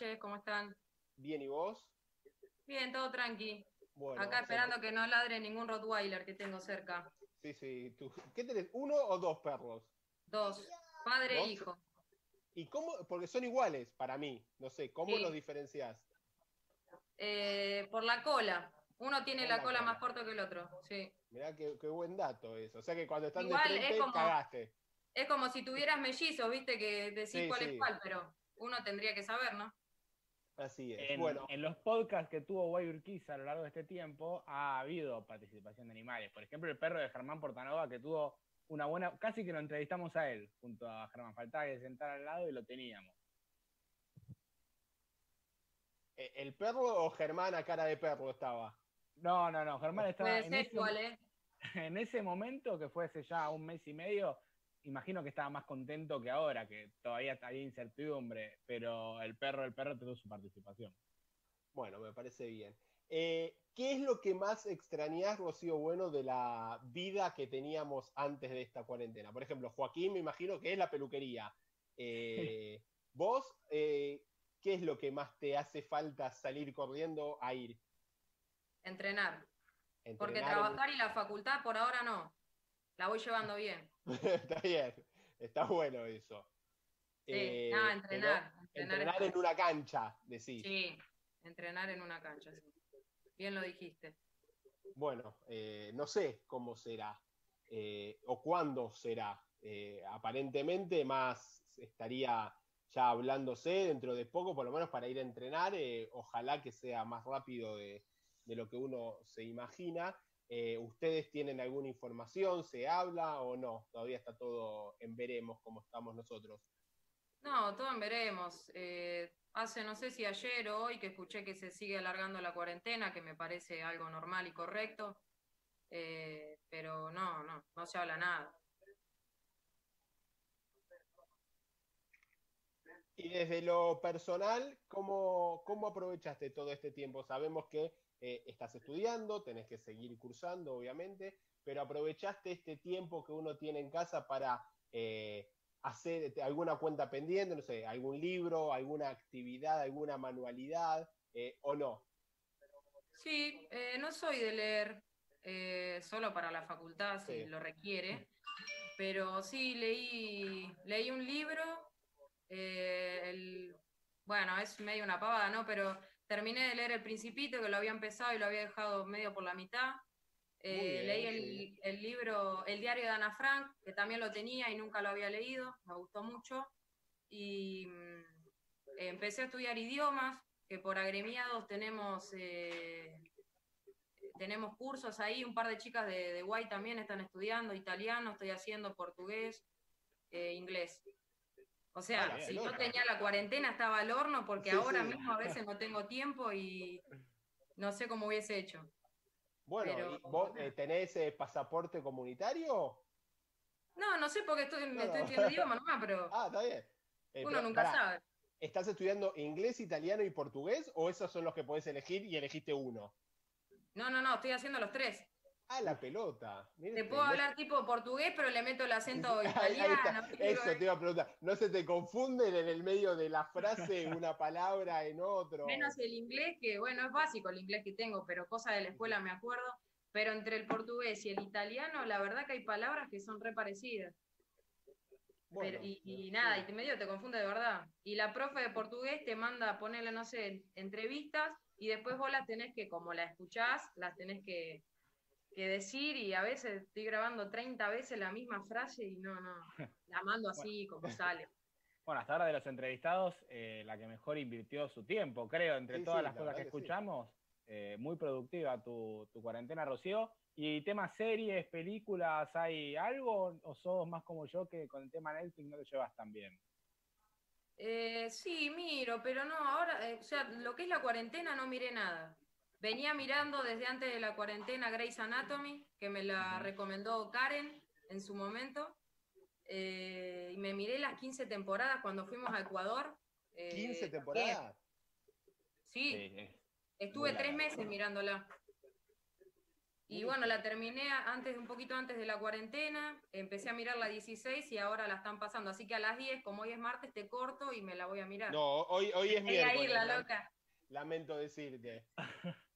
noches, ¿cómo están? Bien, ¿y vos? Bien, todo tranqui. Bueno, Acá esperando que no ladre ningún Rottweiler que tengo cerca. Sí, sí. tú- ¿Qué tenés? ¿Uno o dos perros? Dos, padre ¿Dos? e hijo. ¿Y cómo? Porque son iguales para mí. No sé, ¿cómo Sí. los diferenciás? Eh, por la cola. Uno tiene la la cola más corto que el otro, sí. Mirá qué, qué buen dato eso. O sea que cuando están Igual de es frente, como- cagaste. Es como si tuvieras mellizos, viste, que decís Sí, cuál sí. es cuál, pero uno tendría que saber, ¿no? Así es. En, bueno, en los podcasts que tuvo Guay Urquiza a lo largo de este tiempo ha habido participación de animales. Por ejemplo, el perro de Germán Portanova que tuvo una buena, casi que lo entrevistamos a él junto a Germán. Faltaba que sentar al lado y lo teníamos. eh, ¿el perro o Germán a cara de perro estaba? No, no, no, Germán estaba Puede en ser ese, igual, ¿eh? en ese momento, que fue hace ya un mes y medio, imagino que estaba más contento que ahora, que todavía había incertidumbre, pero el perro, el perro tuvo su participación. Bueno, me parece bien. Eh, ¿Qué es lo que más extrañás, Rocío Bueno, de la vida que teníamos antes de esta cuarentena? Por ejemplo, Joaquín, me imagino que es la peluquería. Eh, ¿Vos, eh, qué es lo que más te hace falta salir corriendo a ir? Entrenar. Porque en- trabajar y la facultad por ahora no. La voy llevando bien. está bien, está bueno eso. Sí, Eh, pero entrenar. Entrenar, entrenar en una cancha, decís. Sí, entrenar en una cancha, sí. Bien lo dijiste. Bueno, eh, no sé cómo será eh, o cuándo será. Aparentemente más estaría ya hablándose dentro de poco, por lo menos para ir a entrenar. ojalá que sea más rápido de, de lo que uno se imagina. Eh, ¿Ustedes tienen alguna información? ¿Se habla o no? Todavía está todo en veremos como estamos nosotros. No, todo en veremos. Eh, hace, no sé si ayer o hoy, que escuché que se sigue alargando la cuarentena, que me parece algo normal y correcto. Eh, pero no, no, no se habla nada. Y desde lo personal, ¿cómo, cómo aprovechaste todo este tiempo? Sabemos que eh, estás estudiando, tenés que seguir cursando, obviamente, pero aprovechaste este tiempo que uno tiene en casa para eh, hacer alguna cuenta pendiente, no sé, algún libro, alguna actividad, alguna manualidad, eh, o no. Sí, no soy de leer solo para la facultad si Sí. lo requiere, pero sí leí, leí un libro, el- bueno, es medio una pavada, ¿no? Pero terminé de leer El Principito, que lo había empezado y lo había dejado medio por la mitad. Eh, bien, leí el, libro El diario de Ana Frank, que también lo tenía y nunca lo había leído, me gustó mucho. Y mm, empecé a estudiar idiomas, que por agremiados tenemos, eh, tenemos cursos ahí, un par de chicas de, de Guay también están estudiando italiano, estoy haciendo portugués, eh, inglés. O sea, si no tenía la cuarentena estaba al horno porque Sí, ahora sí. mismo a veces no tengo tiempo y no sé cómo hubiese hecho. Bueno, Pero- ¿y vos eh, tenés eh, pasaporte comunitario? No, no sé porque estoy, No, estoy no. estudiando idioma nomás, pero Ah, está bien. Eh, uno pero, nunca pará, sabe. ¿Estás estudiando inglés, italiano y portugués o esos son los que podés elegir y elegiste uno? No, no, no, estoy haciendo los tres. Ah, la pelota. Te este puedo hablar tipo portugués, pero le meto el acento italiano. Eso te iba a preguntar. ¿No se te confunden en el medio de la frase una palabra en otro? Menos el inglés, que bueno, es básico el inglés que tengo, pero cosas de la escuela me acuerdo. Pero entre el portugués y el italiano, la verdad que hay palabras que son re parecidas. Bueno, Pero- y, nada, y te medio te confunde de verdad. Y la profe de portugués te manda a ponerle, no sé, entrevistas y después vos las tenés que, como la escuchás, las tenés que, que decir y a veces estoy grabando 30 veces la misma frase y no, no, la mando así como sale. Bueno, hasta ahora de los entrevistados, eh, la que mejor invirtió su tiempo, creo, entre Sí, todas sí, las la cosas que verdad que sí. escuchamos. Eh, muy productiva tu, tu cuarentena, Rocío. ¿Y temas series, películas, hay algo? ¿O sos más como yo que con el tema Netflix no te llevas tan bien? Eh, sí, miro, pero no, ahora, eh, o sea, lo que es la cuarentena no miré nada. Venía mirando desde antes de la cuarentena Grey's Anatomy, que me la recomendó Karen en su momento. Eh, y me miré las 15 temporadas cuando fuimos a Ecuador. Eh, ¿15 temporadas? Sí, Sí, es estuve tres meses mirándola. Y bueno, la terminé antes, un poquito antes de la cuarentena, empecé a mirar la 16 y ahora la están pasando. Así que a las 10, como hoy es martes, te corto y me la voy a mirar. No, hoy, hoy es miércoles. Ir, la loca. Lamento decirte.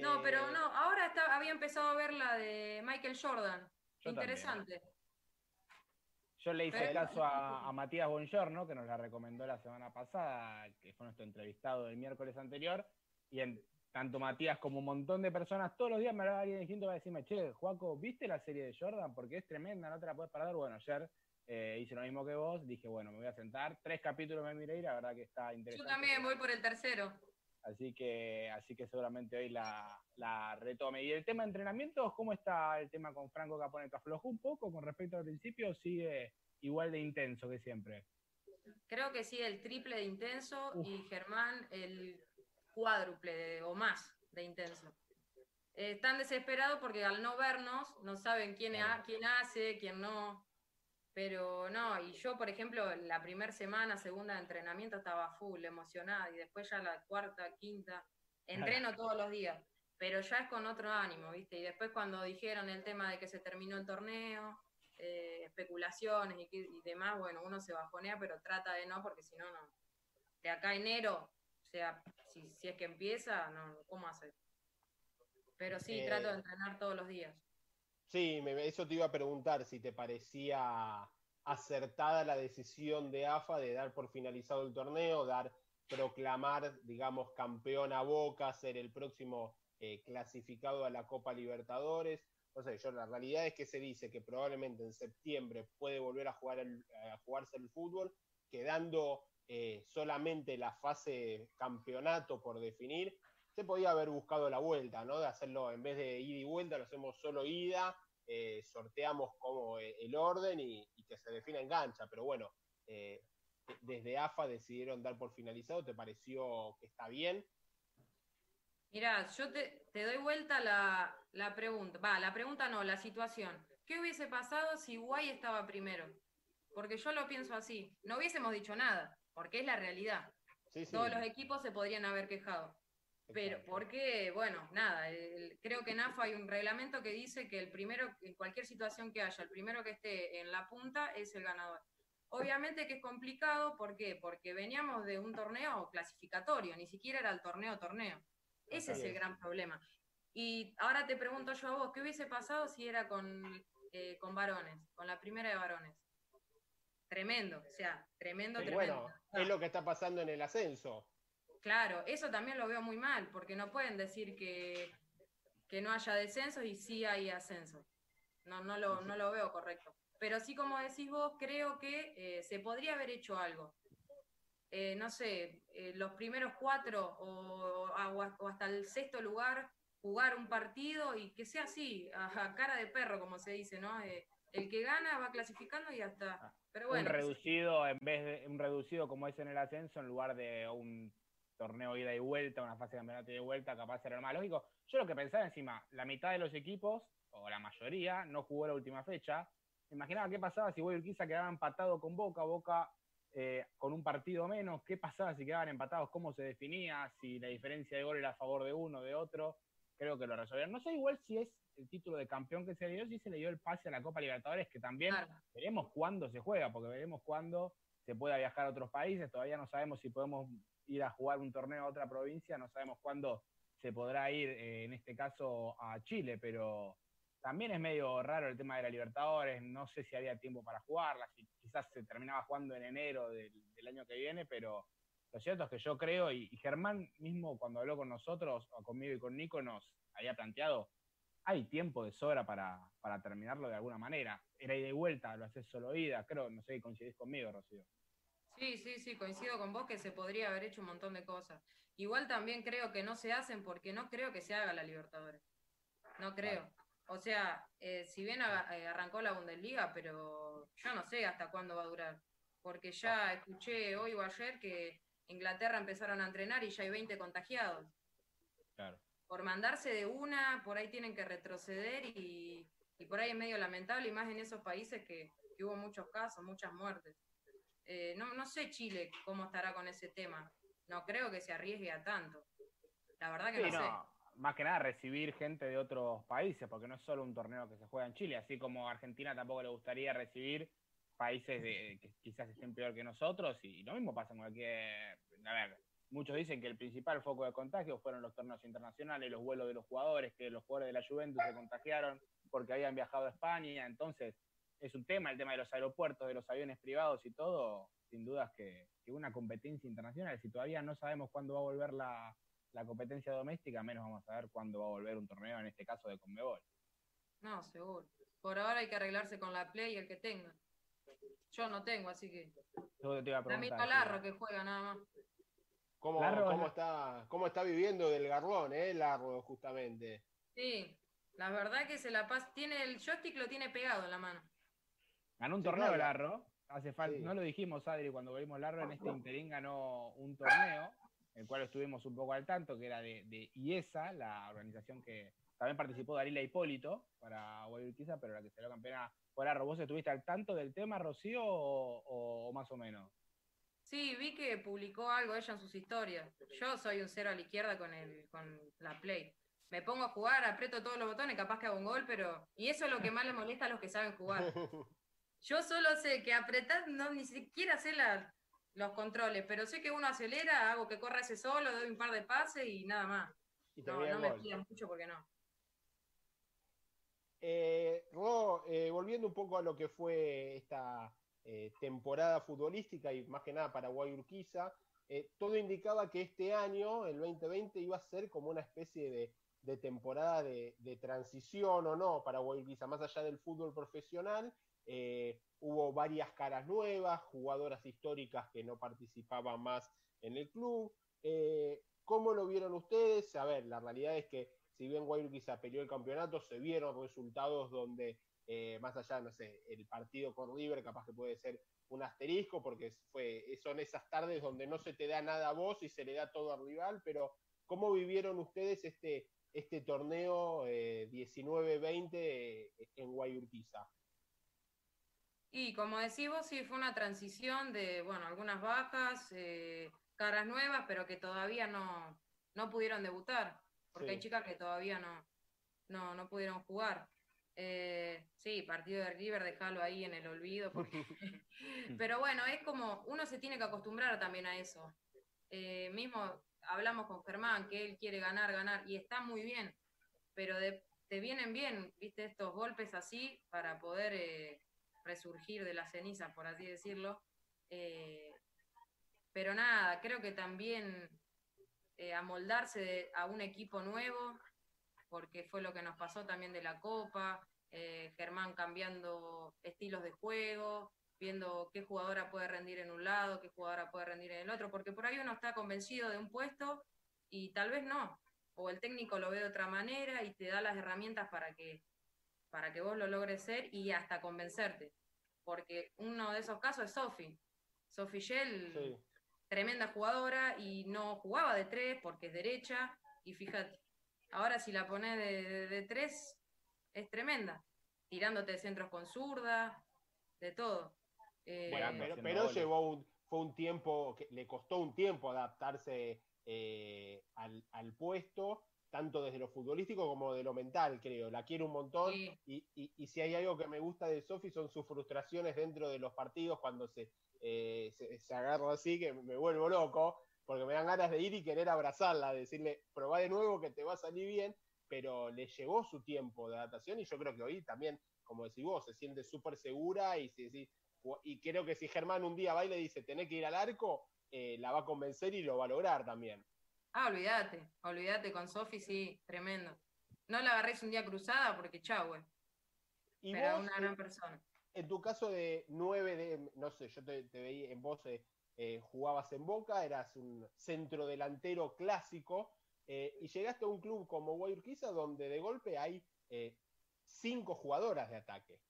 no, pero eh, no, ahora había empezado a ver la de Michael Jordan. Interesante. Yo le hice caso a, a Matías Bongiorno, que nos la recomendó la semana pasada, que fue nuestro entrevistado del miércoles anterior, y en, tanto Matías como un montón de personas, todos los días me hablaba alguien distinto para decirme, che, Juaco, ¿viste la serie de Jordan? Porque es tremenda, no te la puedes parar. Bueno, ayer eh, hice lo mismo que vos, dije, bueno, me voy a sentar, tres capítulos me miré y la verdad que está interesante. Yo también voy por el tercero. Así que, así que seguramente hoy la, la retome. ¿Y el tema de entrenamientos, cómo está el tema con Franco Capone? ¿Te aflojó un poco con respecto al principio o sigue igual de intenso que siempre? Creo que sí, el triple de intenso y Germán el cuádruple o más de intenso. están desesperados porque al no vernos no saben quién, quién hace, quién no. Pero no, y yo, por ejemplo, la primera semana, segunda de entrenamiento estaba full, emocionada, y después ya la cuarta, quinta, entreno todos los días, pero ya es con otro ánimo, ¿viste? Y después cuando dijeron el tema de que se terminó el torneo, eh, especulaciones y, y, demás, bueno, uno se bajonea, pero trata de no, porque si no, no. De acá a enero, o sea, si, si es que empieza, no, ¿cómo hacer? Pero sí, trato de eh, entrenar todos los días. Sí, eso te iba a preguntar, si te parecía acertada la decisión de AFA de dar por finalizado el torneo, dar, proclamar, digamos, campeón a Boca, ser el próximo eh, clasificado a la Copa Libertadores. No sé, yo la realidad es que se dice que probablemente en septiembre puede volver a, jugar a jugarse el fútbol, quedando eh, solamente la fase campeonato por definir, se podía haber buscado la vuelta, ¿no? De hacerlo en vez de ida y vuelta, lo hacemos solo ida, eh, sorteamos como eh, el orden y, que se defina en cancha. Pero bueno, desde AFA decidieron dar por finalizado, ¿te pareció que está bien? Mira, yo te, doy vuelta la, la pregunta, va, la pregunta no, la situación. ¿Qué hubiese pasado si Guay estaba primero? Porque yo lo pienso así, no hubiésemos dicho nada porque es la realidad. Todos los equipos se podrían haber quejado. Pero porque, bueno, nada, creo que en AFA hay un reglamento que dice que el primero, en cualquier situación que haya, el primero que esté en la punta es el ganador. Obviamente que es complicado, ¿por qué? Porque veníamos de un torneo clasificatorio, ni siquiera era el torneo-torneo. Ese es el gran problema. Y ahora te pregunto yo a vos, ¿qué hubiese pasado si era con, eh, con varones, con la primera de varones? Tremendo, o sea, tremendo, tremendo. Bueno, es lo que está pasando en el ascenso. Claro, eso también lo veo muy mal, porque no pueden decir que, que no haya descensos y sí hay ascenso. No, no, lo, no lo veo correcto. Pero sí, como decís vos, creo que eh, se podría haber hecho algo. Eh, no sé, eh, los primeros cuatro o, o, hasta el sexto lugar, jugar un partido y que sea así, a, cara de perro, como se dice, ¿no? el que gana va clasificando y hasta ah un reducido, en vez de un reducido como es en el ascenso, en lugar de un torneo ida y vuelta, una fase de campeonato ida y vuelta, capaz era lo más lógico. Yo lo que pensaba encima, la mitad de los equipos, o la mayoría, no jugó la última fecha. Imaginaba qué pasaba si Urquiza quedaba empatado con Boca, Boca eh, con un partido menos, qué pasaba si quedaban empatados, cómo se definía, si la diferencia de gol era a favor de uno, de otro. Creo que lo resolvieron. No sé igual si es el título de campeón que se dio, sí se le dio el pase a la Copa Libertadores, que también veremos cuándo se juega, porque veremos cuándo se pueda viajar a otros países, todavía no sabemos si podemos ir a jugar un torneo a otra provincia, no sabemos cuándo se podrá ir, eh, en este caso, a Chile, pero también es medio raro el tema de la Libertadores, no sé si había tiempo para jugarla, quizás se terminaba jugando en enero del, año que viene, pero lo cierto es que yo creo, y, Germán mismo cuando habló con nosotros, o conmigo y con Nico, nos había planteado, hay tiempo de sobra para, terminarlo de alguna manera. Era ida y vuelta, lo haces solo ida, creo, no sé si coincidís conmigo, Rocío. Sí, sí, sí, coincido con vos que se podría haber hecho un montón de cosas. Igual también creo que no se hacen porque no creo que se haga la Libertadores. No creo. O sea, eh, si bien eh, arrancó la Bundesliga, pero yo no sé hasta cuándo va a durar. Porque ya escuché hoy o ayer que Inglaterra empezaron a entrenar y ya hay 20 contagiados. Claro por mandarse de una, por ahí tienen que retroceder y, por ahí es medio lamentable, y más en esos países que, hubo muchos casos, muchas muertes. Eh, no, no sé Chile cómo estará con ese tema. No creo que se arriesgue a tanto. La verdad que no, sé. más que nada recibir gente de otros países, porque no es solo un torneo que se juega en Chile, así como a Argentina tampoco le gustaría recibir países de, que quizás estén peor que nosotros, y lo mismo pasa en cualquier... A ver, muchos dicen que el principal foco de contagio fueron los torneos internacionales, los vuelos de los jugadores, que los jugadores de la Juventus se contagiaron porque habían viajado a España, entonces es un tema, el tema de los aeropuertos, de los aviones privados y todo, sin dudas que, que una competencia internacional, si todavía no sabemos cuándo va a volver la, la competencia doméstica, menos vamos a ver cuándo va a volver un torneo, en este caso de Conmebol. No, seguro. Por ahora hay que arreglarse con la Play el que tenga. Yo no tengo, así que. Yo te iba a La preguntar, Larro que juega nada más. ¿Cómo, Larro, cómo está, ¿Cómo está viviendo del garrón, eh, Larro, justamente? Sí, la verdad que se la pasa. Tiene el joystick lo tiene pegado en la mano. Ganó un Sí, torneo claro. Larro. Hace falta, Sí. no lo dijimos, Adri, cuando volvimos Larro, en este interín ganó un torneo, el cual estuvimos un poco al tanto, que era de, de IESA, la organización que también participó Darila Hipólito para Guayurquiza, pero la que salió campeona fue Larro. ¿Vos estuviste al tanto del tema, Rocío, o, o- o más o menos? Sí, vi que publicó algo ella en sus historias. Yo soy un cero a la izquierda con el, con la Play. Me pongo a jugar, aprieto todos los botones, capaz que hago un gol, pero. Y eso es lo que más le molesta a los que saben jugar. Yo solo sé que apretar, no ni siquiera sé la- los controles, pero sé que uno acelera, hago que corra ese solo, doy un par de pases y nada más. Y No, me pidan mucho porque no. Eh, Ro, eh, volviendo un poco a lo que fue esta eh, temporada futbolística y más que nada para Guayurquiza, eh, todo indicaba que este año, el 2020, iba a ser como una especie de, de temporada de, de transición o no para Guayurquiza, más allá del fútbol profesional. Eh, hubo varias caras nuevas, jugadoras históricas que no participaban más en el club. Eh, ¿Cómo lo vieron ustedes? A ver, la realidad es que si bien Guayurquiza peleó el campeonato, se vieron resultados donde, eh, más allá, no sé, el partido con River capaz que puede ser un asterisco, porque fue, son esas tardes donde no se te da nada a vos y se le da todo al rival, pero ¿cómo vivieron ustedes este, este torneo eh, 19-20 eh, en Guayurquiza? Y como decís vos, sí, fue una transición de, bueno, algunas bajas, eh, caras nuevas, pero que todavía no, no pudieron debutar, porque Sí. hay chicas que todavía no, no, no pudieron jugar. Eh, sí, partido de River, dejarlo ahí en el olvido, porque... pero bueno, es como, uno se tiene que acostumbrar también a eso. Eh, mismo hablamos con Germán, que él quiere ganar, ganar, y está muy bien, pero de- te vienen bien, viste, estos golpes así para poder... resurgir de las cenizas, por así decirlo. Eh, pero nada, creo que también eh, amoldarse a un equipo nuevo, porque fue lo que nos pasó también de la Copa, eh, Germán cambiando estilos de juego, viendo qué jugadora puede rendir en un lado, qué jugadora puede rendir en el otro, porque por ahí uno está convencido de un puesto y tal vez no, o el técnico lo ve de otra manera y te da las herramientas para que para que vos lo logres ser y hasta convencerte. Porque uno de esos casos es Sofi. Sofi Shell, Sí. tremenda jugadora y no jugaba de tres porque es derecha. Y fíjate, ahora si la pones de, de- de tres, es tremenda. Tirándote centros con zurda, de todo. Eh, Bueno, pero, llevó un, fue un tiempo, que le costó un tiempo adaptarse eh, al, al puesto, tanto desde lo futbolístico como de lo mental, creo. La quiero un montón. Sí. Y, y- y si hay algo que me gusta de Sofi son sus frustraciones dentro de los partidos cuando se, eh, se, se agarra así, que me vuelvo loco, porque me dan ganas de ir y querer abrazarla, decirle, probá de nuevo que te va a salir bien, pero le llevó su tiempo de adaptación y yo creo que hoy también, como decís vos, se siente súper segura y, si, si- y creo que si Germán un día va y le dice, tenés que ir al arco, eh, la va a convencer y lo va a lograr también. Ah, olvídate, olvídate con Sofi, sí, tremendo. No la agarréis un día cruzada porque chau, güey. Y Pero vos, una gran persona. en tu caso de nueve de, no sé, yo te, te veía en vos, eh, eh, jugabas en Boca, eras un centro delantero clásico, eh, y llegaste a un club como Guayurquiza donde de golpe hay eh, cinco jugadoras de ataque.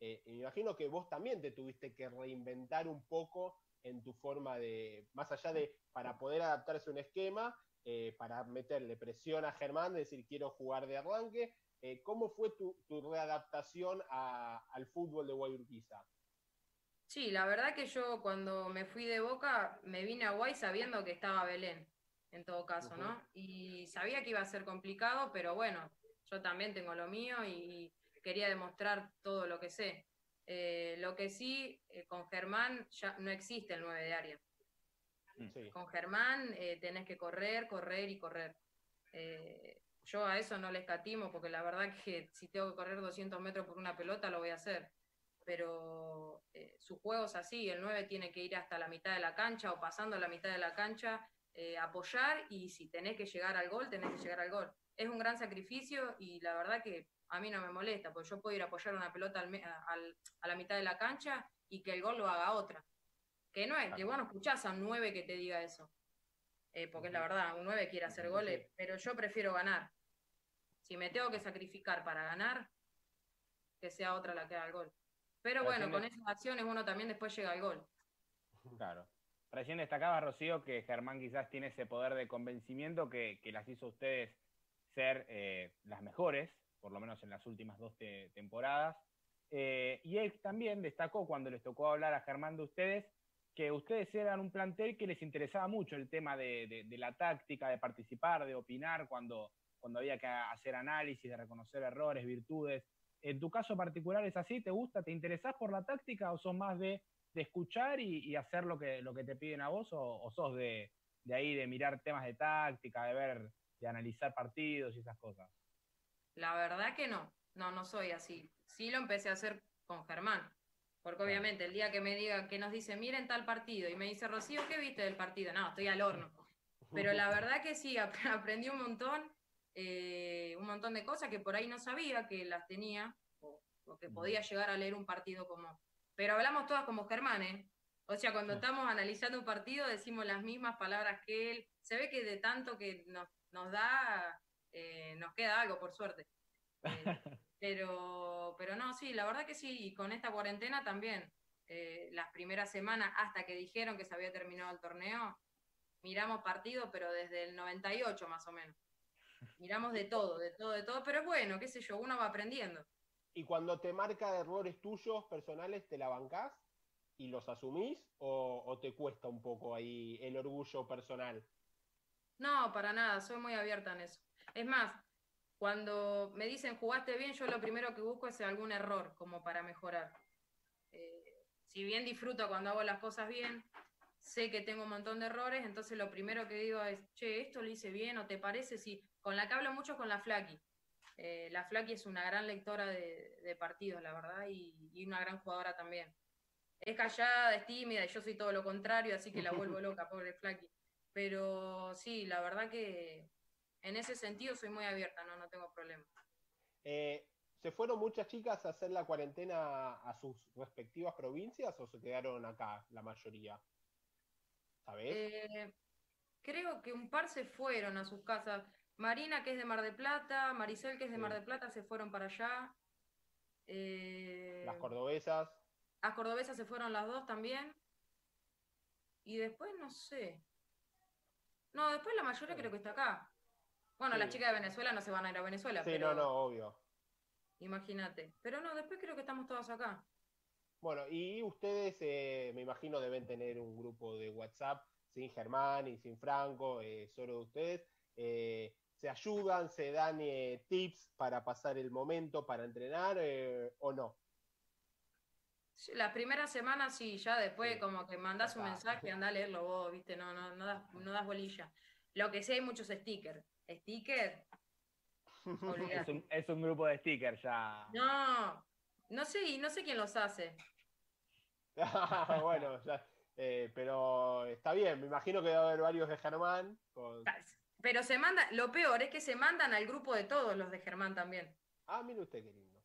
Y me imagino que vos también te tuviste que reinventar un poco en tu forma de, más allá de, para poder adaptarse a un esquema, eh, para meterle presión a Germán, decir quiero jugar de arranque. Eh, ¿Cómo fue tu, tu readaptación a- al fútbol de Guayurquiza? Sí, la verdad que yo cuando me fui de Boca me vine a Guay sabiendo que estaba Belén. en todo caso, ¿no? Y sabía que iba a ser complicado, pero bueno, yo también tengo lo mío y quería demostrar todo lo que sé. Eh, lo que sí, eh, con Germán ya no existe el 9 de área. Mm. Con Germán eh, tenés que correr, correr y correr. yo a eso no le escatimo porque la verdad que si tengo que correr 200 metros por una pelota lo voy a hacer. Pero su juego es así, el 9 tiene que ir hasta la mitad de la cancha o pasando la mitad de la cancha, apoyar y si tenés que llegar al gol, tenés que llegar al gol. Es un gran sacrificio y la verdad que a mí no me molesta, porque yo puedo ir a apoyar una pelota a la mitad de la cancha y que el gol lo haga otra. Que no es, que vos no escuchás a un 9 que te diga eso. Eh, porque es la verdad, un 9 quiere hacer goles, pero yo prefiero ganar. Si me tengo que sacrificar para ganar, que sea otra la que haga el gol. Pero bueno, con esas acciones uno también después llega al gol. Claro. Recién destacaba Rocío que Germán quizás tiene ese poder de convencimiento que, las hizo a ustedes ser eh, las mejores por lo menos en las últimas dos temporadas. Eh, y él también destacó cuando les tocó hablar a Germán de ustedes que ustedes eran un plantel que les interesaba mucho el tema de, la táctica, de participar, de opinar cuando, cuando había que hacer análisis, de reconocer errores, virtudes. ¿En tu caso particular es así? ¿Te gusta? ¿Te interesás por la táctica o sos más de, escuchar y, hacer lo que, lo que te piden a vos o, sos de, de ahí de mirar temas de táctica, de ver, de analizar partidos y esas cosas? La verdad que no, no, no soy así. Sí lo empecé a hacer con Germán, porque obviamente el día que me diga, que nos dice, miren tal partido, y me dice, Rocío, ¿qué viste del partido? No, estoy al horno. Pero la verdad que sí, aprendí un montón, eh, un montón de cosas que por ahí no sabía que las tenía, o, que podía llegar a leer un partido como... Pero hablamos todas como Germán, ¿eh? O sea, cuando estamos analizando un partido decimos las mismas palabras que él. Se ve que de tanto que nos, nos da, eh, nos queda algo, por suerte. Eh, pero, pero no, sí, la verdad que sí, y con esta cuarentena también, eh, las primeras semanas, hasta que dijeron que se había terminado el torneo, miramos partidos, pero desde el 98 más o menos. Miramos de todo, de todo, de todo, pero es bueno, qué sé yo, uno va aprendiendo. ¿Y cuando te marca errores tuyos personales, te la bancás y los asumís o, o te cuesta un poco ahí el orgullo personal? No, para nada, soy muy abierta en eso. Es más, cuando me dicen jugaste bien, yo lo primero que busco es algún error como para mejorar. Eh, si bien disfruto cuando hago las cosas bien, sé que tengo un montón de errores, entonces lo primero que digo es, che, esto lo hice bien, o te parece si, con la que hablo mucho con la Flaky. Eh, la Flaky es una gran lectora de, partidos, la verdad, y, y, una gran jugadora también. Es callada, es tímida, y yo soy todo lo contrario, así que la vuelvo loca, pobre Flaky. Pero sí, la verdad que en ese sentido soy muy abierta, no, no tengo problema. Eh, ¿Se fueron muchas chicas a hacer la cuarentena a sus respectivas provincias o se quedaron acá la mayoría? ¿Sabes? Eh, creo que un par se fueron a sus casas. Marina, que es de Mar de Plata, Maricel, que es de Mar de Plata, se fueron para allá. Eh, las cordobesas. Las cordobesas se fueron las dos también. Y después no sé. No, después la mayoría creo que está acá. Bueno, las chicas de Venezuela no se van a ir a Venezuela. Sí, no, no, obvio. Imagínate. Pero no, después creo que estamos todos acá. Bueno, y ustedes, eh, me imagino, deben tener un grupo de WhatsApp sin Germán y sin Franco, eh, solo de ustedes. Eh, ¿Se ayudan, se dan tips para pasar el momento, para entrenar o no? las primeras semanas sí, ya después como que mandás un mensaje, anda a leerlo vos, viste, no, no, no, das, no das bolilla. Lo que sí hay muchos stickers. ¿Sticker? es, un, grupo de stickers ya. No, no sé, no sé quién los hace. bueno, eh, pero está bien, me imagino que debe haber varios de Germán. Pero se manda, lo peor es que se mandan al grupo de todos los de Germán también. Ah, mire usted qué lindo.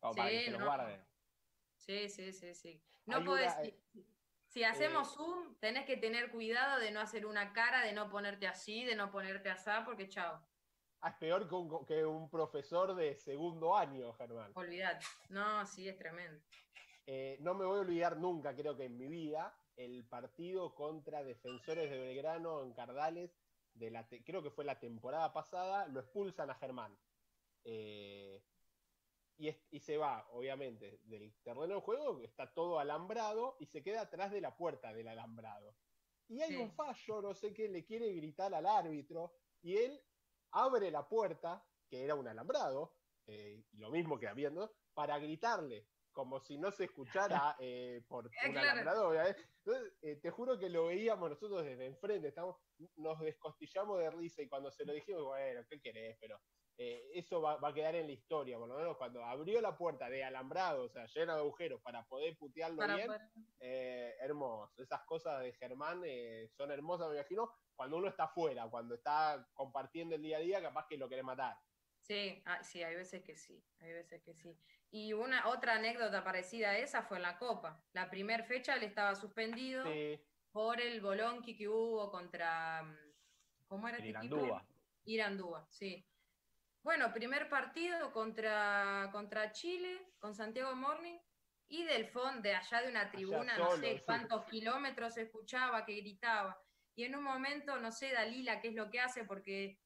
sí, Sí, sí, sí, No podés. Eh, si hacemos eh, Zoom, tenés que tener cuidado de no hacer una cara, de no ponerte así, de no ponerte así, porque chao. Ah, es peor que un, profesor de segundo año, Germán. Olvidate. No, sí, es tremendo. Eh, no me voy a olvidar nunca, creo que en mi vida, el partido contra Defensores de Belgrano en Cardales, de la creo que fue la temporada pasada, lo expulsan a Germán. Eh, y, y, se va, obviamente, del terreno de juego, está todo alambrado, y se queda atrás de la puerta del alambrado. Y hay un fallo, no sé qué, le quiere gritar al árbitro, y él abre la puerta, que era un alambrado, eh, lo mismo que habiendo, para gritarle, como si no se escuchara eh, por Eh, un claro. alambrado. Entonces, te juro que lo veíamos nosotros desde enfrente, estamos, nos descostillamos de risa y cuando se lo dijimos, bueno, ¿qué querés? Pero eh, eso va, va a quedar en la historia, por lo menos cuando abrió la puerta de alambrado, o sea, llena de agujeros para poder putearlo Para bien, poder- eh, hermoso. Esas cosas de Germán eh, son hermosas, me imagino, cuando uno está afuera, cuando está compartiendo el día a día, capaz que lo quiere matar. Sí, ah, sí, hay veces que sí, hay veces que sí. Y una otra anécdota parecida a esa fue en la Copa. La primera fecha él estaba suspendido Sí, por el bolonqui que hubo contra, mm, ¿cómo era? El este equipo? Irandúa. Irandúa, sí. Bueno, primer partido contra, contra Chile, con Santiago Morning, y del fondo, de allá de una tribuna, no solo, sé sí. cuántos kilómetros se escuchaba que gritaba. Y en un momento, no sé, Dalila, qué es lo que hace, porque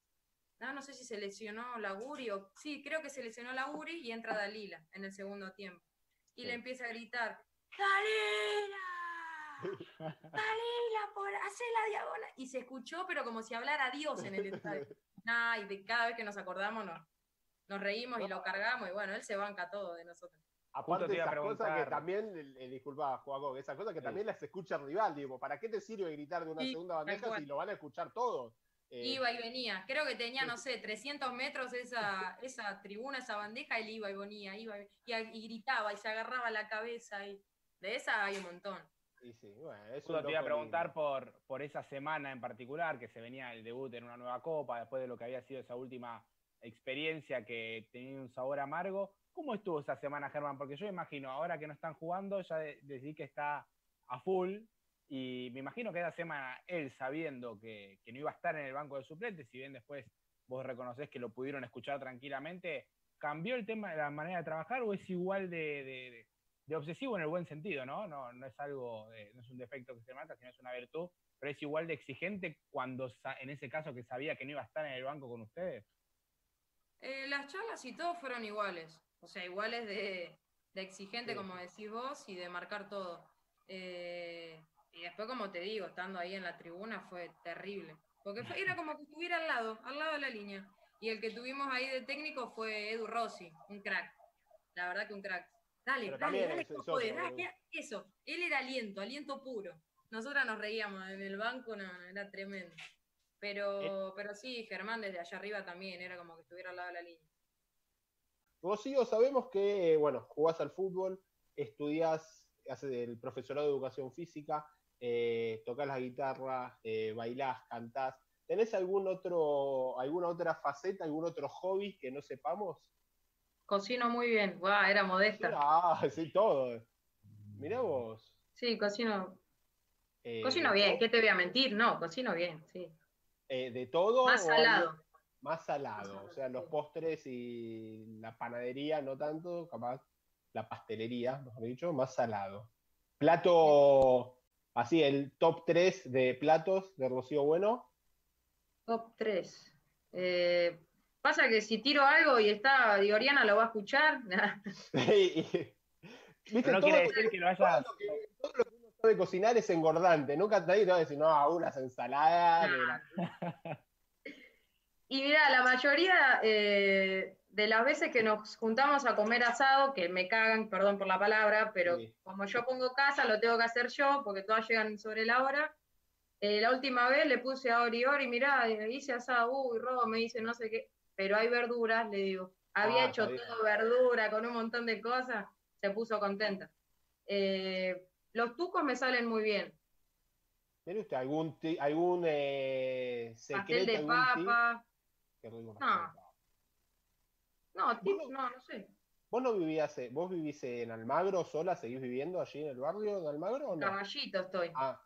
no, no sé si se lesionó Laguri o sí, creo que se lesionó Laguri y entra Dalila en el segundo tiempo. Y Sí. le empieza a gritar, ¡Dalila! ¡Dalila, por hacer la diagonal! Y se escuchó, pero como si hablara Dios en el estadio. Y de cada vez que nos acordamos nos, nos reímos y lo cargamos, y bueno, él se banca todo de nosotros. Aparte esas cosas que preguntar. también, eh, disculpa, Juaco, esas cosas que Sí. también las escucha el rival, digo, ¿para qué te sirve gritar de una Sí, segunda bandeja si lo van a escuchar todos? Eh, Iba y venía. Creo que tenía, no sé, 300 metros esa, esa tribuna, esa bandeja, él iba y venía, iba y, y, y gritaba y se agarraba la cabeza. Y... De esa hay un montón. Y sí, bueno, es Justo un te iba a preguntar lindo. por, por esa semana en particular, que se venía el debut en una nueva copa, después de lo que había sido esa última experiencia que tenía un sabor amargo. ¿Cómo estuvo esa semana, Germán? Porque yo imagino, ahora que no están jugando, ya de- decidí que está a full, y me imagino que esa semana él, sabiendo que, que no iba a estar en el banco de suplentes, si bien después vos reconocés que lo pudieron escuchar tranquilamente, ¿cambió el tema de la manera de trabajar o es igual de, de- de- obsesivo en el buen sentido, ¿no? No, no es algo, de- no es un defecto que se mata, sino es una virtud, pero es igual de exigente cuando en ese caso que sabía que no iba a estar en el banco con ustedes. Eh, las charlas y todo fueron iguales. O sea, iguales de, de exigente, Sí. como decís vos, y de marcar todo. Eh, y después, como te digo, estando ahí en la tribuna fue terrible. Porque fue- era como que estuviera al lado, al lado de la línea. Y el que tuvimos ahí de técnico fue Edu Rossi, un crack. La verdad que un crack. Dale, dale, dale, es- que es podés, otro, dale, Edu. que- eso. Él era aliento, aliento puro. Nosotras nos reíamos en el banco, no, era tremendo. Pero, pero sí, Germán desde allá arriba también, era como que estuviera al lado de la línea. Rocío, sabemos que, eh, bueno, jugás al fútbol, estudiás, haces el profesorado de educación física, eh, tocas la guitarra, eh, bailás, cantás. ¿Tenés algún otro, alguna otra faceta, algún otro hobby que no sepamos? Cocino muy bien, guau, era modesta. Ah, sí, todo. Mirá vos. Sí, cocino, eh, cocino bien, ¿qué te voy a mentir? No, cocino bien, sí. eh, ¿De todo? Más algo- salado. Más salado, o sea, los postres y la panadería, no tanto, capaz la pastelería, mejor dicho, más salado. Plato, así, el top 3 de platos de Rocío Bueno. Top 3. Pasa que si tiro algo y está Dioriana lo va a escuchar. ¿Viste? Pero no todo, quiere decir que lo todo hayas... lo que, todo lo que uno sabe cocinar es engordante. Nunca nadie te va a decir, no, unas ensaladas. Y mira, la mayoría eh, de las veces que nos juntamos a comer asado, que me cagan, perdón por la palabra, pero Sí. como yo pongo casa, lo tengo que hacer yo, porque todas llegan sobre la hora. Eh, la última vez le puse a Ori, Ori, mirá, hice asado, uy, Robo me dice no sé qué, pero hay verduras, le digo. Había Ah, hecho todo verdura, con un montón de cosas, se puso contenta. Eh, los tucos me salen muy bien. Mire usted, algún, algún eh, secreto, Pastel de algún papa. No. No, tips, no, no sé. ¿Vos no vivías, eh, vos vivís en Almagro sola? ¿Seguís viviendo allí en el barrio de Almagro o no? Caballito estoy. Ah,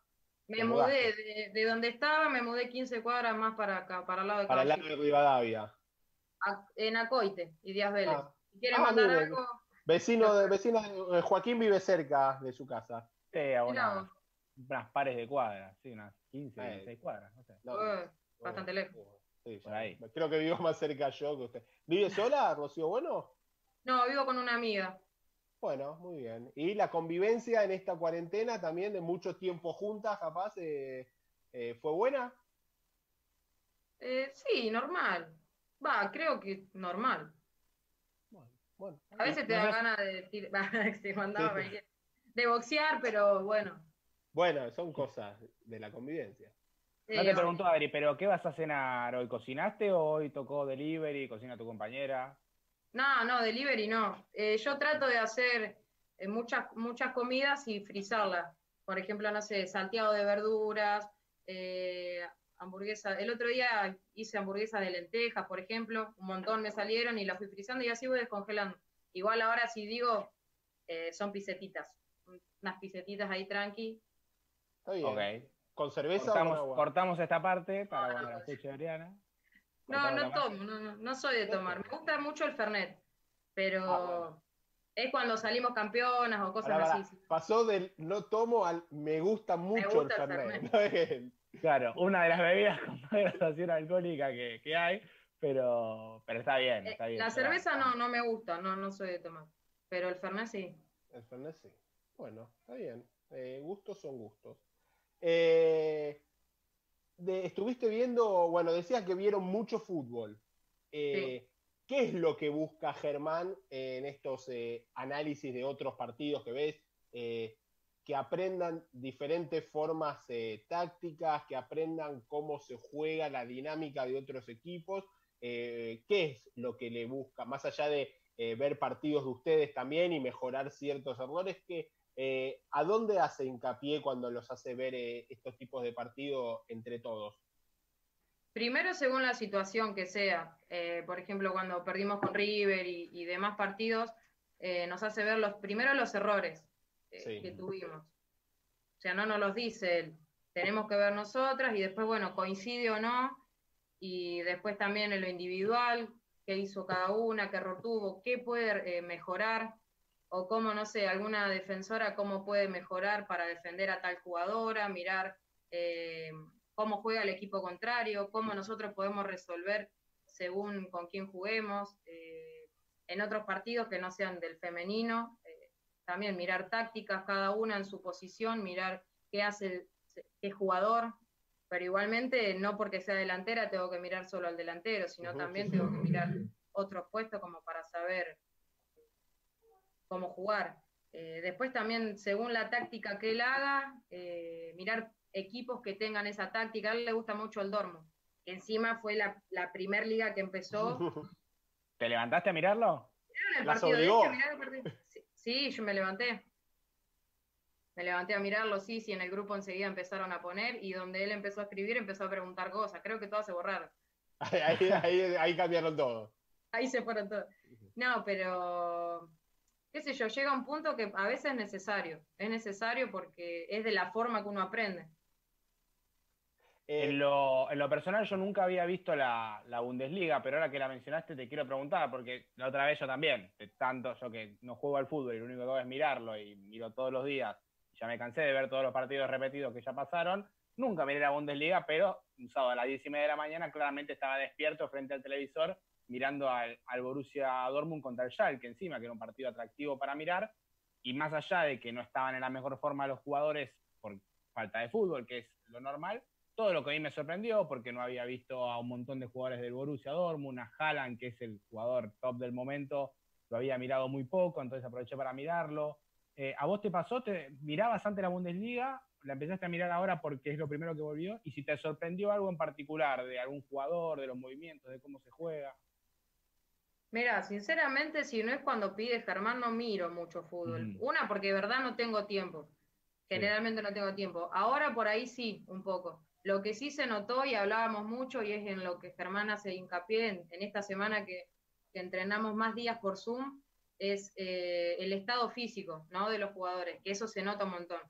Me mudé de, de donde estaba, me mudé 15 cuadras más para acá, para el lado de para el lado de Rivadavia. A- en Acoite y Díaz Vélez. Ah, si quieren Ah, mandar algo, vecino de, vecino de- eh, Joaquín vive cerca de su casa. Sí, a mirá unas, pares de cuadras, sí, unas 15, Eh. 16 cuadras, no sé. No, eh, bastante lejos. sí, Por ahí. Creo que vivo más cerca yo que usted. ¿Vive sola, Rocío Bueno? No, vivo con una amiga. Bueno, muy bien. Y la convivencia en esta cuarentena también de mucho tiempo juntas, capaz, eh, eh, ¿fue buena? Eh, sí, normal. Va, creo que normal. Bueno, A veces te da ganas de decir, se mandaba de boxear, pero bueno. bueno, son cosas de la convivencia. No Sí, te pregunto, Adri, pero ¿qué vas a cenar hoy? ¿Cocinaste o hoy tocó delivery? ¿Cocina tu compañera? No, no, delivery no. Eh, yo trato de hacer eh, muchas, muchas comidas y frizarlas. Por ejemplo, no sé, salteado de verduras, eh, hamburguesa. El otro día hice hamburguesas de lentejas, por ejemplo, un montón me salieron y las fui frizando y así voy descongelando. Igual ahora si digo, eh, son pisetitas, unas pisetitas ahí tranqui. Está bien. Ok. ¿Con cerveza Cortamos, agua? cortamos esta parte para No, cuando no, la escuche Oriana. No, no tomo, no, no, no soy de tomar. Me gusta mucho el Fernet, pero Ah, bueno. es cuando salimos campeonas o cosas así. Pasó del no tomo al me gusta mucho gusta el el Fernet. Claro, una de las bebidas con más graduación alcohólica que, que hay, pero, pero está bien, Eh, está bien. La está cerveza bien. no, no me gusta, no, no soy de tomar. Pero el Fernet sí. El Fernet sí. Bueno, está bien. Eh, gustos son gustos. Eh, de- estuviste viendo, bueno, decías que vieron mucho fútbol. Eh, ¿Qué es lo que busca Germán en estos eh, análisis de otros partidos que ves? Que aprendan diferentes formas eh, tácticas, que aprendan cómo se juega la dinámica de otros equipos. Eh, ¿Qué es lo que le busca? Más allá de eh, ver partidos de ustedes también y mejorar ciertos errores, que, ¿a dónde hace hincapié cuando los hace ver estos tipos de partidos entre todos? Primero, según la situación que sea. Por ejemplo, cuando perdimos con River y, demás partidos, nos hace ver los primero los errores eh, Sí. que tuvimos. O sea, no nos los dice él. Tenemos que ver nosotras y después, bueno, coincide o no. Y después también en lo individual, qué hizo cada una, qué error tuvo, qué puede eh, mejorar, o cómo, no sé, alguna defensora, cómo puede mejorar para defender a tal jugadora, mirar eh, cómo juega el equipo contrario, cómo nosotros podemos resolver según con quién juguemos. eh, en otros partidos que no sean del femenino, también mirar tácticas cada una en su posición, mirar qué hace qué jugador, pero igualmente no porque sea delantera tengo que mirar solo al delantero, sino también tengo que mirar otros puestos como para saber cómo jugar. Eh, después también, según la táctica que él haga, eh, mirar equipos que tengan esa táctica. A él le gusta mucho el Dortmund, que encima fue la, la primer liga que empezó. ¿Te levantaste a mirarlo? ¿Vieron el Las partido de obligó. el partido. Sí, yo me levanté. Me levanté a mirarlo, sí, sí, en el grupo enseguida empezaron a poner y donde él empezó a escribir empezó a preguntar cosas. Creo que todas se borraron. ahí, ahí- ahí cambiaron todo. Ahí se fueron todos. No, pero qué sé yo, llega un punto que a veces es necesario. Es necesario porque es de la forma que uno aprende. Eh, En lo, en lo personal yo nunca había visto la, la Bundesliga, pero ahora que la mencionaste te quiero preguntar, porque la otra vez yo también, de tanto yo que no juego al fútbol y lo único que hago es mirarlo y miro todos los días, ya me cansé de ver todos los partidos repetidos que ya pasaron, nunca miré la Bundesliga, pero un sábado a las diez y media de la mañana claramente estaba despierto frente al televisor mirando al, al Borussia Dortmund contra el Schalke encima, que era un partido atractivo para mirar, y más allá de que no estaban en la mejor forma los jugadores por falta de fútbol, que es lo normal, todo lo que a mí me sorprendió, porque no había visto a un montón de jugadores del Borussia Dortmund, a Haaland, que es el jugador top del momento, lo había mirado muy poco, entonces aproveché para mirarlo. Eh, ¿A vos te pasó? ¿Te mirabas antes la Bundesliga? ¿La empezaste a mirar ahora porque es lo primero que volvió? ¿Y si te sorprendió algo en particular de algún jugador, de los movimientos, de cómo se juega? Mira, sinceramente, si no es cuando pide Germán, no miro mucho fútbol. Ujú. Una, porque de verdad no tengo tiempo. Generalmente no tengo tiempo. Ahora por ahí sí, un poco. Lo que sí se notó y hablábamos mucho, y es en lo que Germán hace hincapié en, en esta semana que, que entrenamos más días por Zoom, es eh, el estado físico ¿no? de los jugadores, que eso se nota un montón.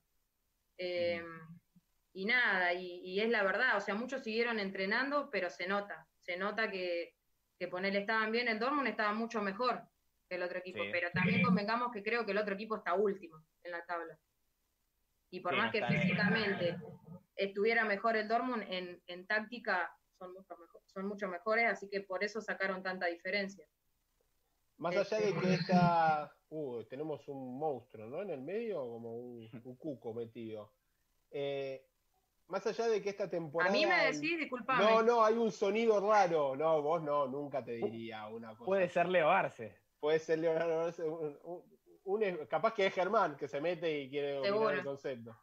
Eh, y nada, y, y es la verdad, o sea, muchos siguieron entrenando, pero se nota, se nota que, que ponerle estaban bien, el Dortmund estaba mucho mejor que el otro equipo, Sí. pero también convengamos que creo que el otro equipo está último en la tabla. Y por Sí, más no que bien. Estuviera mejor el Dortmund, en, en táctica son mucho, mejor, son mucho mejores, así que por eso sacaron tanta diferencia. Más allá de que esta. Uh, tenemos un monstruo, ¿no? En el medio, como un, un cuco metido. Eh, más allá de que esta temporada. A mí me decís, disculpame. No, no, hay un sonido raro. No, vos no, nunca te diría una cosa. Puede ser Leo Arce. Puede ser Leo Arce. capaz que es Germán que se mete y quiere dominar el concepto.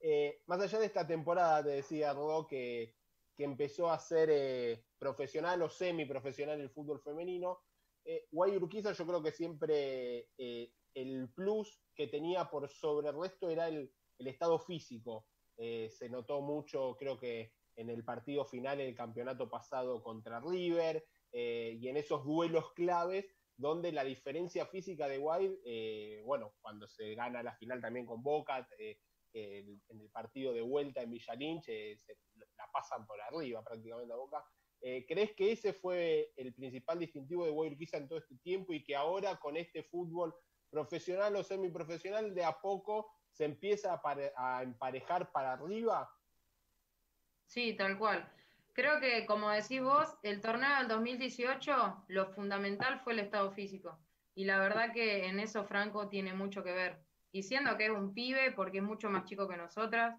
Eh, más allá de esta temporada, te decía Rodó que, que empezó a ser eh, profesional o semiprofesional el fútbol femenino. Eh, Guay Urquiza, yo creo que siempre eh, el plus que tenía por sobre el resto era el, el estado físico. Se notó mucho, creo que en el partido final del campeonato pasado contra River y en esos duelos claves donde la diferencia física de Wild, bueno, cuando se gana la final también con Boca, en el partido de vuelta en Villalinch, la pasan por arriba prácticamente a Boca. ¿Crees que ese fue el principal distintivo de Wild Urquiza en todo este tiempo y que ahora con este fútbol profesional o semiprofesional de a poco se empieza a, emparejar para arriba. Sí, tal cual. Creo que, como decís vos, el torneo del 2018, lo fundamental fue el estado físico. Y la verdad que en eso Franco tiene mucho que ver. Y siendo que es un pibe, porque es mucho más chico que nosotras,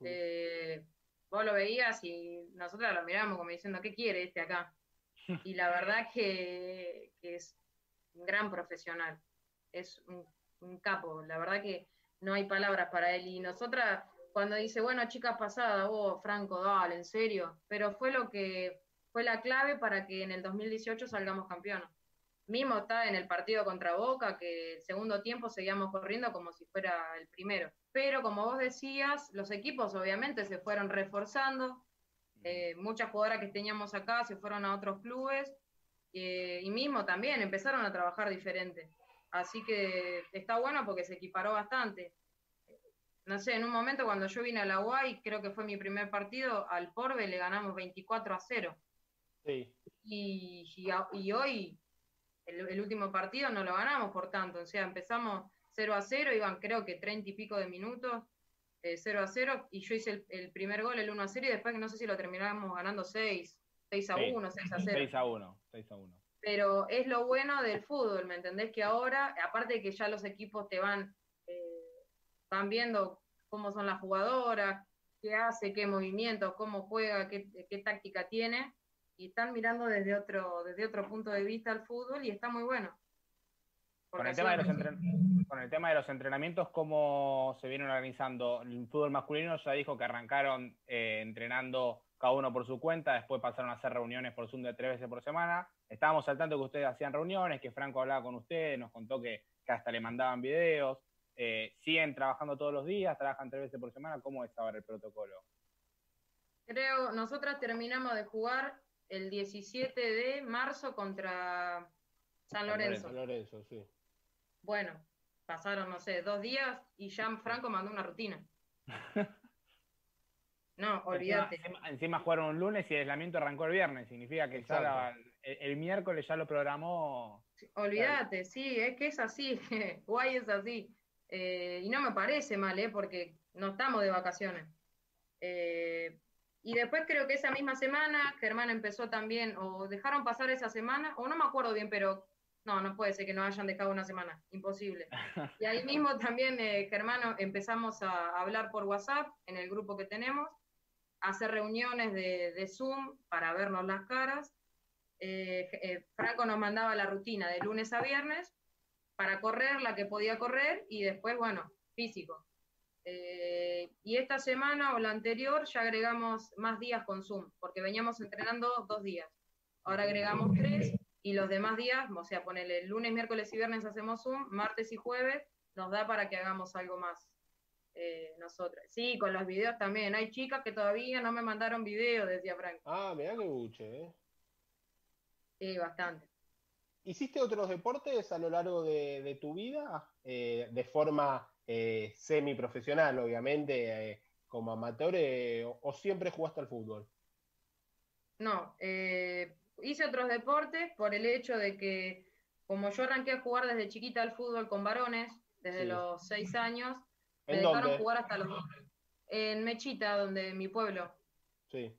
eh, vos lo veías y nosotras lo miramos como diciendo, ¿qué quiere este acá? Y la verdad que, es un gran profesional, es un capo. La verdad que no hay palabras para él. Y nosotras, cuando dice, bueno, chicas pasadas, vos, Franco, dale, en serio, pero fue lo que fue la clave para que en el 2018 salgamos campeones. Mismo está en el partido contra Boca, que el segundo tiempo seguíamos corriendo como si fuera el primero. Pero como vos decías, los equipos obviamente se fueron reforzando. Eh, muchas jugadoras que teníamos acá se fueron a otros clubes eh, y mismo también empezaron a trabajar diferente. Así que está bueno porque se equiparó bastante. No sé, en un momento cuando yo vine a la UAI, creo que fue mi primer partido, al Porbe le ganamos 24 a 0. Sí. Y, hoy, el, último partido, no lo ganamos por tanto. O sea, empezamos 0 a 0, iban creo que 30 y pico de minutos, 0 eh, a 0, y yo hice el, primer gol, el 1 a 0, y después no sé si lo terminamos ganando 6, 6 a 1, 6 a 0. 6 a 1, 6 a 1 pero es lo bueno del fútbol, ¿me entendés? Que ahora, aparte de que ya los equipos te van, eh, van viendo cómo son las jugadoras, qué hace, qué movimiento, cómo juega, qué, táctica tiene, y están mirando desde otro, desde otro punto de vista el fútbol y está muy bueno. Con el, tema de los con el, tema de los entrenamientos, ¿cómo se vienen organizando? El fútbol masculino ya dijo que arrancaron eh, entrenando cada uno por su cuenta, después pasaron a hacer reuniones por Zoom de tres veces por semana. Estábamos al tanto que ustedes hacían reuniones, que Franco hablaba con ustedes, nos contó que, hasta le mandaban videos. Eh, ¿Siguen trabajando todos los días? ¿Trabajan tres veces por semana? ¿Cómo es ahora el protocolo? Creo, nosotras terminamos de jugar el 17 de marzo contra San Lorenzo. San Lorenzo, sí. Bueno, pasaron, no sé, dos días y ya Franco mandó una rutina. No, olvídate. Encima, jugaron un lunes y el aislamiento arrancó el viernes. Significa que el, miércoles ya lo programó. olvídate, sí, es que es así. Guay es así. Eh, y no me parece mal, ¿eh? Porque no estamos de vacaciones. Eh, y después creo que esa misma semana Germán empezó también, o dejaron pasar esa semana, o no me acuerdo bien, pero no, no puede ser que no hayan dejado una semana, imposible. Y ahí mismo también, eh, Germán, empezamos a hablar por WhatsApp en el grupo que tenemos hacer reuniones de, Zoom para vernos las caras. Eh, eh, Franco nos mandaba la rutina de lunes a viernes para correr la que podía correr y después, bueno, físico. Eh, y esta semana o la anterior ya agregamos más días con Zoom, porque veníamos entrenando dos días. Ahora agregamos tres y los demás días, o sea, ponele lunes, miércoles y viernes hacemos Zoom, martes y jueves nos da para que hagamos algo más eh, nosotras. Sí, con los videos también. Hay chicas que todavía no me mandaron videos, decía Frank. Ah, mira que buche, ¿eh? Sí, bastante. ¿Hiciste otros deportes a lo largo de, tu vida? Eh, de forma eh, semi-profesional, obviamente, eh, como amateur, o siempre jugaste al fútbol? No, hice otros deportes por el hecho de que, como yo arranqué a jugar desde chiquita al fútbol con varones, desde los seis años, me dejaron jugar hasta los En Mechita, donde mi pueblo. Sí.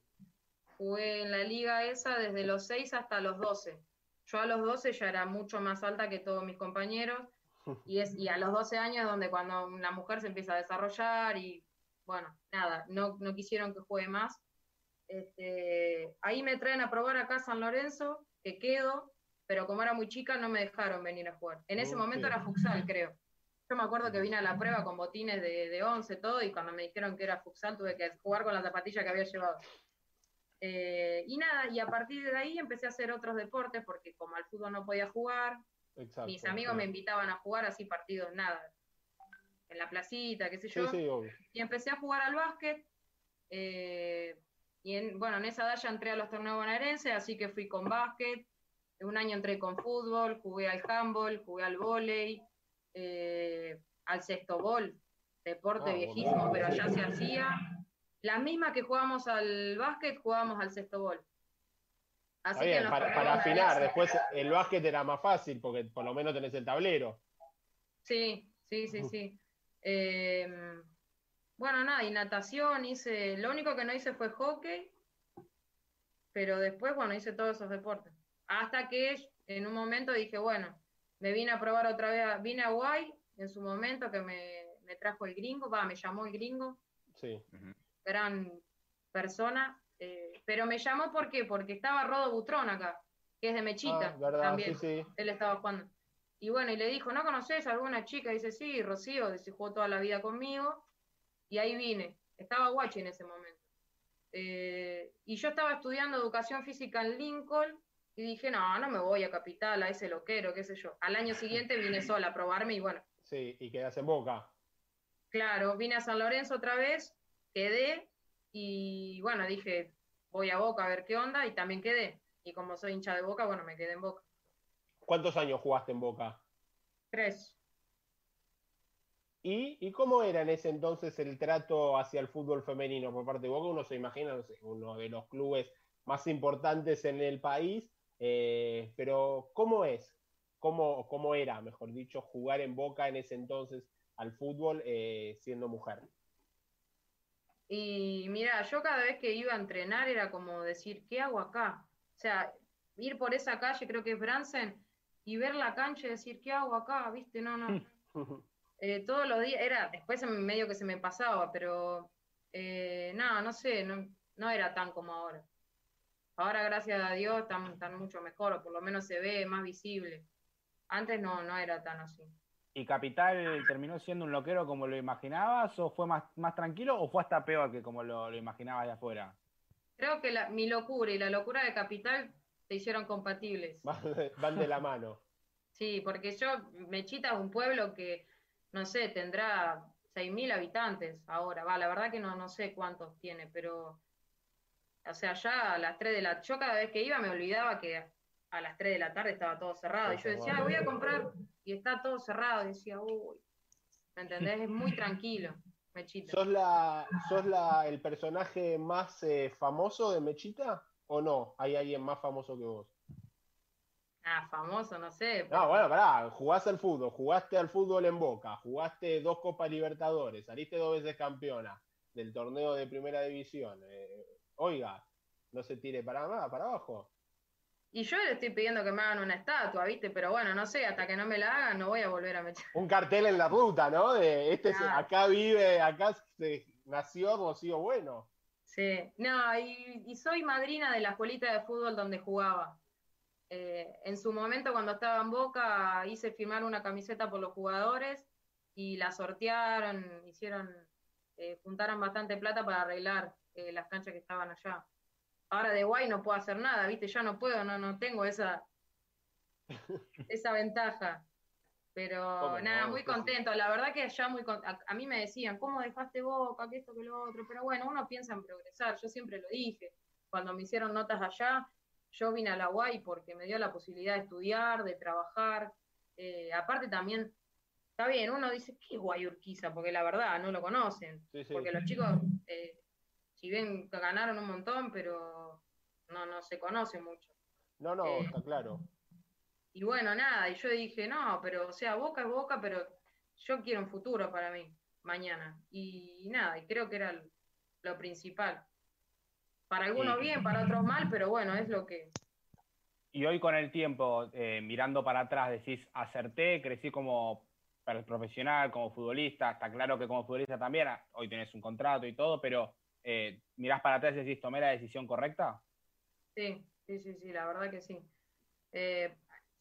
Jugué en la liga esa desde los 6 hasta los 12. Yo a los 12 ya era mucho más alta que todos mis compañeros. Y, es, y a los 12 años donde cuando una mujer se empieza a desarrollar y bueno, nada, no, no quisieron que juegue más. Este, ahí me traen a probar acá San Lorenzo, que quedo, pero como era muy chica no me dejaron venir a jugar. En ese momento era futsal, creo. Yo me acuerdo que vine a la prueba con botines de, de 11, todo, y cuando me dijeron que era futsal tuve que jugar con la zapatilla que había llevado. Eh, y nada, y a partir de ahí empecé a hacer otros deportes, porque como al fútbol no podía jugar, mis amigos me invitaban a jugar así partidos, nada, en la placita, qué sé yo. y empecé a jugar al básquet. Eh, y en, bueno, en esa edad ya entré a los torneos bonaerenses, así que fui con básquet. Un año entré con fútbol, jugué al handball, jugué al volei, eh, al sexto bol, deporte ah, viejísimo, pero allá se hacía. La misma que jugamos al básquet, jugábamos al sexto bol. Así que para, para afinar, después el básquet era más fácil porque por lo menos tenés el tablero. Sí, sí, sí, sí. Em, bueno, nada, y natación hice, lo único que no hice fue hockey, pero después, bueno, hice todos esos deportes. Hasta que en un momento dije, bueno, me vine a probar otra vez, vine a Hawaii en su momento que me, trajo el gringo, va, me llamó el gringo. Sí. Gran persona. Pero me llamó ¿por qué? porque estaba Rodo Butrón acá, que es de Mechita ah, también. Él estaba jugando. Y bueno, y le dijo, ¿no conoces a alguna chica? dice, sí, Rocío, se jugó toda la vida conmigo. Y ahí vine. Estaba guachi en ese momento. Eh, y yo estaba estudiando educación física en Lincoln y dije, no, no me voy a Capital, a ese loquero, qué sé yo. Al año siguiente vine sola a probarme y bueno. Sí, y quedas en Boca. Claro, vine a San Lorenzo otra vez, quedé y bueno, dije, voy a Boca a ver qué onda y también quedé. Y como soy hincha de Boca, bueno, me quedé en Boca. ¿Cuántos años jugaste en Boca? Tres. ¿Y, cómo era en ese entonces el trato hacia el fútbol femenino por parte de Boca? Uno se imagina, no sé, uno de los clubes más importantes en el país, eh, pero ¿cómo es? ¿Cómo, ¿Cómo era, mejor dicho, jugar en Boca en ese entonces al fútbol eh, siendo mujer? Y mira, yo cada vez que iba a entrenar era como decir, ¿qué hago acá? O sea, ir por esa calle, creo que es Bransen, y ver la cancha y decir, ¿qué hago acá? ¿Viste? No, no. Eh, todos los días, era, después en medio que se me pasaba, pero eh, nada, no, sé, no, era tan como ahora. Ahora, gracias a Dios, están, mucho mejor, o por lo menos se ve más visible. Antes no, no era tan así. ¿Y Capital terminó siendo un loquero como lo imaginabas, o fue más, más tranquilo, o fue hasta peor que como lo, imaginabas de afuera? Creo que mi locura y la locura de Capital se hicieron compatibles. Van de la mano. sí, porque yo, Mechita es un pueblo que no sé, tendrá 6.000 habitantes ahora. Va, la verdad que no, no sé cuántos tiene, pero, o sea, ya a las 3 de la... Yo cada vez que iba me olvidaba que a las 3 de la tarde estaba todo cerrado. Y yo decía, voy a comprar y está todo cerrado. Y decía, uy, ¿me entendés? Es muy tranquilo. Mechita. ¿Sos, la, sos la, el personaje más eh, famoso de Mechita o no? ¿Hay alguien más famoso que vos? Ah, famoso, no sé. No, bueno, pará, jugaste al fútbol, jugaste al fútbol en Boca, jugaste dos Copas Libertadores, saliste dos veces campeona del torneo de Primera División. Eh, oiga, no se tire para nada, para abajo. Y yo le estoy pidiendo que me hagan una estatua, ¿viste? Pero bueno, no sé, hasta que no me la hagan no voy a volver a meter. Un cartel en la ruta, ¿no? De este acá vive, acá se nació Rocío Bueno. Sí, no, y, y soy madrina de la escuelita de fútbol donde jugaba. Eh, en su momento, cuando estaba en Boca, hice firmar una camiseta por los jugadores y la sortearon, hicieron, eh, juntaron bastante plata para arreglar eh, las canchas que estaban allá. Ahora de guay no puedo hacer nada, ¿viste? Ya no puedo, no, no tengo esa, esa ventaja. Pero nada, muy contento. La verdad que ya muy a, a, mí me decían, ¿cómo dejaste Boca? Que esto, que lo otro. Pero bueno, uno piensa en progresar. Yo siempre lo dije. Cuando me hicieron notas allá, yo vine a la UAI porque me dio la posibilidad de estudiar, de trabajar. Eh, aparte también, está bien, uno dice, ¿qué es Guay Urquiza? Porque la verdad no lo conocen. Porque los chicos, eh, si bien ganaron un montón, pero no, no se conocen mucho. No, no, eh, está claro. Y bueno, nada, y yo dije, no, pero, o sea, Boca es Boca, pero yo quiero un futuro para mí, mañana. Y, nada, y creo que era lo principal. Para algunos bien, para otros mal, pero bueno, es lo que... Y hoy con el tiempo, eh, mirando para atrás, decís, acerté, crecí como profesional, como futbolista, está claro que como futbolista también, ah, hoy tenés un contrato y todo, pero eh, mirás para atrás y decís, ¿tomé la decisión correcta? Sí, sí, sí, sí, la verdad que sí. Eh,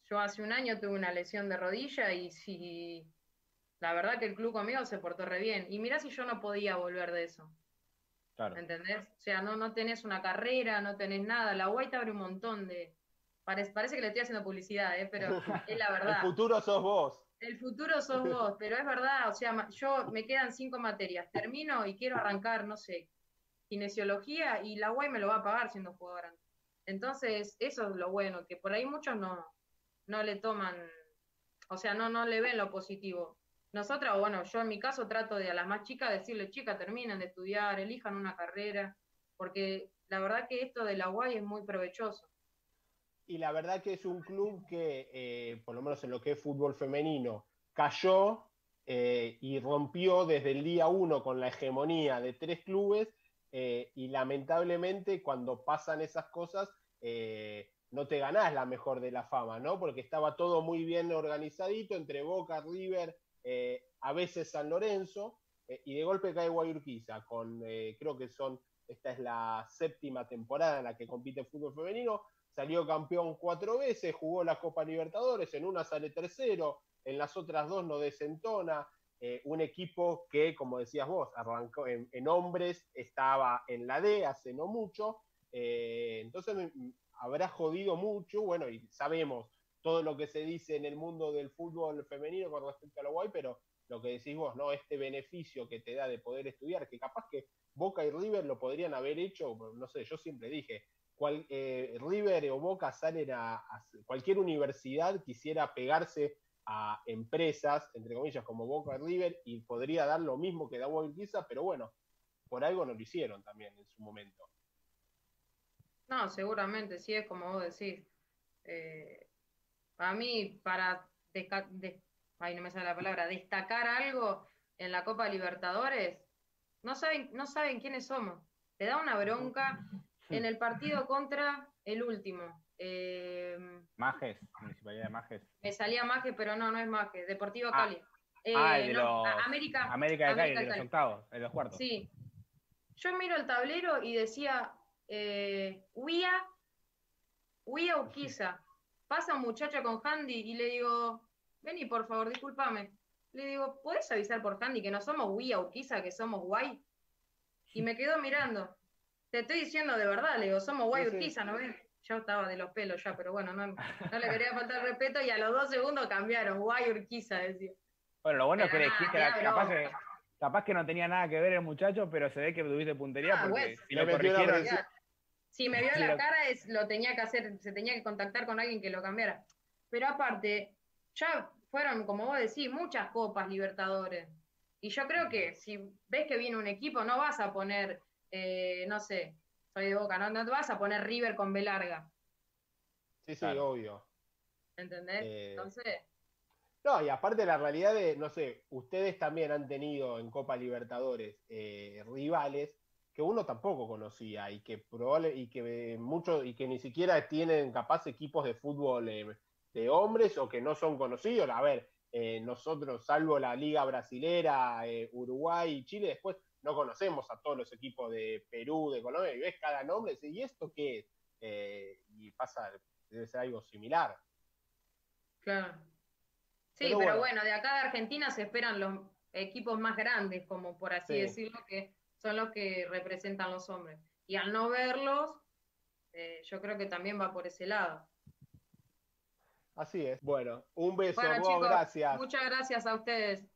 yo hace un año tuve una lesión de rodilla y sí, la verdad que el club conmigo se portó re bien. Y mirá si yo no podía volver de eso. Claro. ¿Entendés? O sea, no, no tenés una carrera, no tenés nada. La Guay te abre un montón de. Parece, parece que le estoy haciendo publicidad, ¿eh? pero es la verdad. el futuro sos vos. El futuro sos vos, pero es verdad, o sea, yo me quedan cinco materias, termino y quiero arrancar, no sé, kinesiología y la UAI me lo va a pagar siendo jugadora. Entonces, eso es lo bueno, que por ahí muchos no, no le toman, o sea, no, no le ven lo positivo. Nosotras, bueno, yo en mi caso trato de a las más chicas decirle, chicas, terminen de estudiar, elijan una carrera, porque la verdad que esto de la UAI es muy provechoso y la verdad que es un club que, eh, por lo menos en lo que es fútbol femenino, cayó eh, y rompió desde el día uno con la hegemonía de tres clubes eh, y lamentablemente cuando pasan esas cosas no te ganás la mejor de la fama, ¿no? Porque estaba todo muy bien organizadito entre Boca, River, a veces San Lorenzo y de golpe cae Guayurquiza con, creo que son, esta es la séptima temporada en la que compite fútbol femenino, salió campeón cuatro veces, jugó la Copa Libertadores, en una sale tercero, en las otras dos no desentona. Eh, un equipo que, como decías vos, arrancó en, hombres, estaba en la D hace no mucho, eh, entonces habrá jodido mucho, bueno, y sabemos todo lo que se dice en el mundo del fútbol femenino con respecto a lo guay, pero lo que decís vos, ¿no? Este beneficio que te da de poder estudiar, que capaz que Boca y River lo podrían haber hecho, no sé, yo siempre dije, cual, eh, River o Boca salen a, cualquier universidad quisiera pegarse a empresas, entre comillas, como Boca River, y podría dar lo mismo que da Urquiza, pero bueno, por algo no lo hicieron también en su momento. No, seguramente, sí es como vos decís. Eh, para mí, para no me sale la palabra, destacar algo en la Copa Libertadores, no saben, no saben quiénes somos. Te da una bronca en el partido contra el último. Eh, Majes, Municipalidad de Majes. Me salía Majes, pero no, no es Majes, Deportivo ah. Cali. Eh, ah, de los... América. América de Cali, de los octavos, de los cuartos. Sí. Yo miro el tablero y decía, eh, Uia, Uia Uquiza. Pasa un muchacho con Handy y le digo, vení por favor, discúlpame. Le digo, ¿puedes avisar por Handy que no somos Uia Uquiza, que somos Guay? Y me quedó mirando. Te estoy diciendo de verdad, le digo, somos guay Urquiza, ¿no ves? Yo estaba de los pelos ya, pero bueno, no, le quería faltar respeto y a los dos segundos cambiaron, guay Urquiza, decía. Bueno, lo bueno es que dijiste, capaz, que, capaz que no tenía nada que ver el muchacho, pero se ve que tuviste puntería ah, porque si lo corrigieron... Si me vio la cara, es, lo tenía que hacer, se tenía que contactar con alguien que lo cambiara. Pero aparte, ya fueron, como vos decís, muchas copas Libertadores. Y yo creo que si ves que viene un equipo, no vas a poner eh, no sé, soy de Boca, ¿no? te vas a poner River con B larga. Sí, sí, obvio. ¿Entendés? Eh, Entonces... No, y aparte la realidad de, no sé, ustedes también han tenido en Copa Libertadores eh, rivales que uno tampoco conocía y que probable y que muchos y que ni siquiera tienen capaz equipos de fútbol de hombres o que no son conocidos. A ver, nosotros, salvo la Liga Brasilera, Uruguay y Chile, después no conocemos a todos los equipos de Perú, de Colombia, y ves cada nombre, y esto qué es? Eh, y pasa, debe ser algo similar. Claro. Sí, pero, bueno. de acá de Argentina se esperan los equipos más grandes, como por así decirlo, que son los que representan los hombres. Y al no verlos, eh, yo creo que también va por ese lado. Así es. Bueno, un beso, gracias. Muchas gracias a ustedes.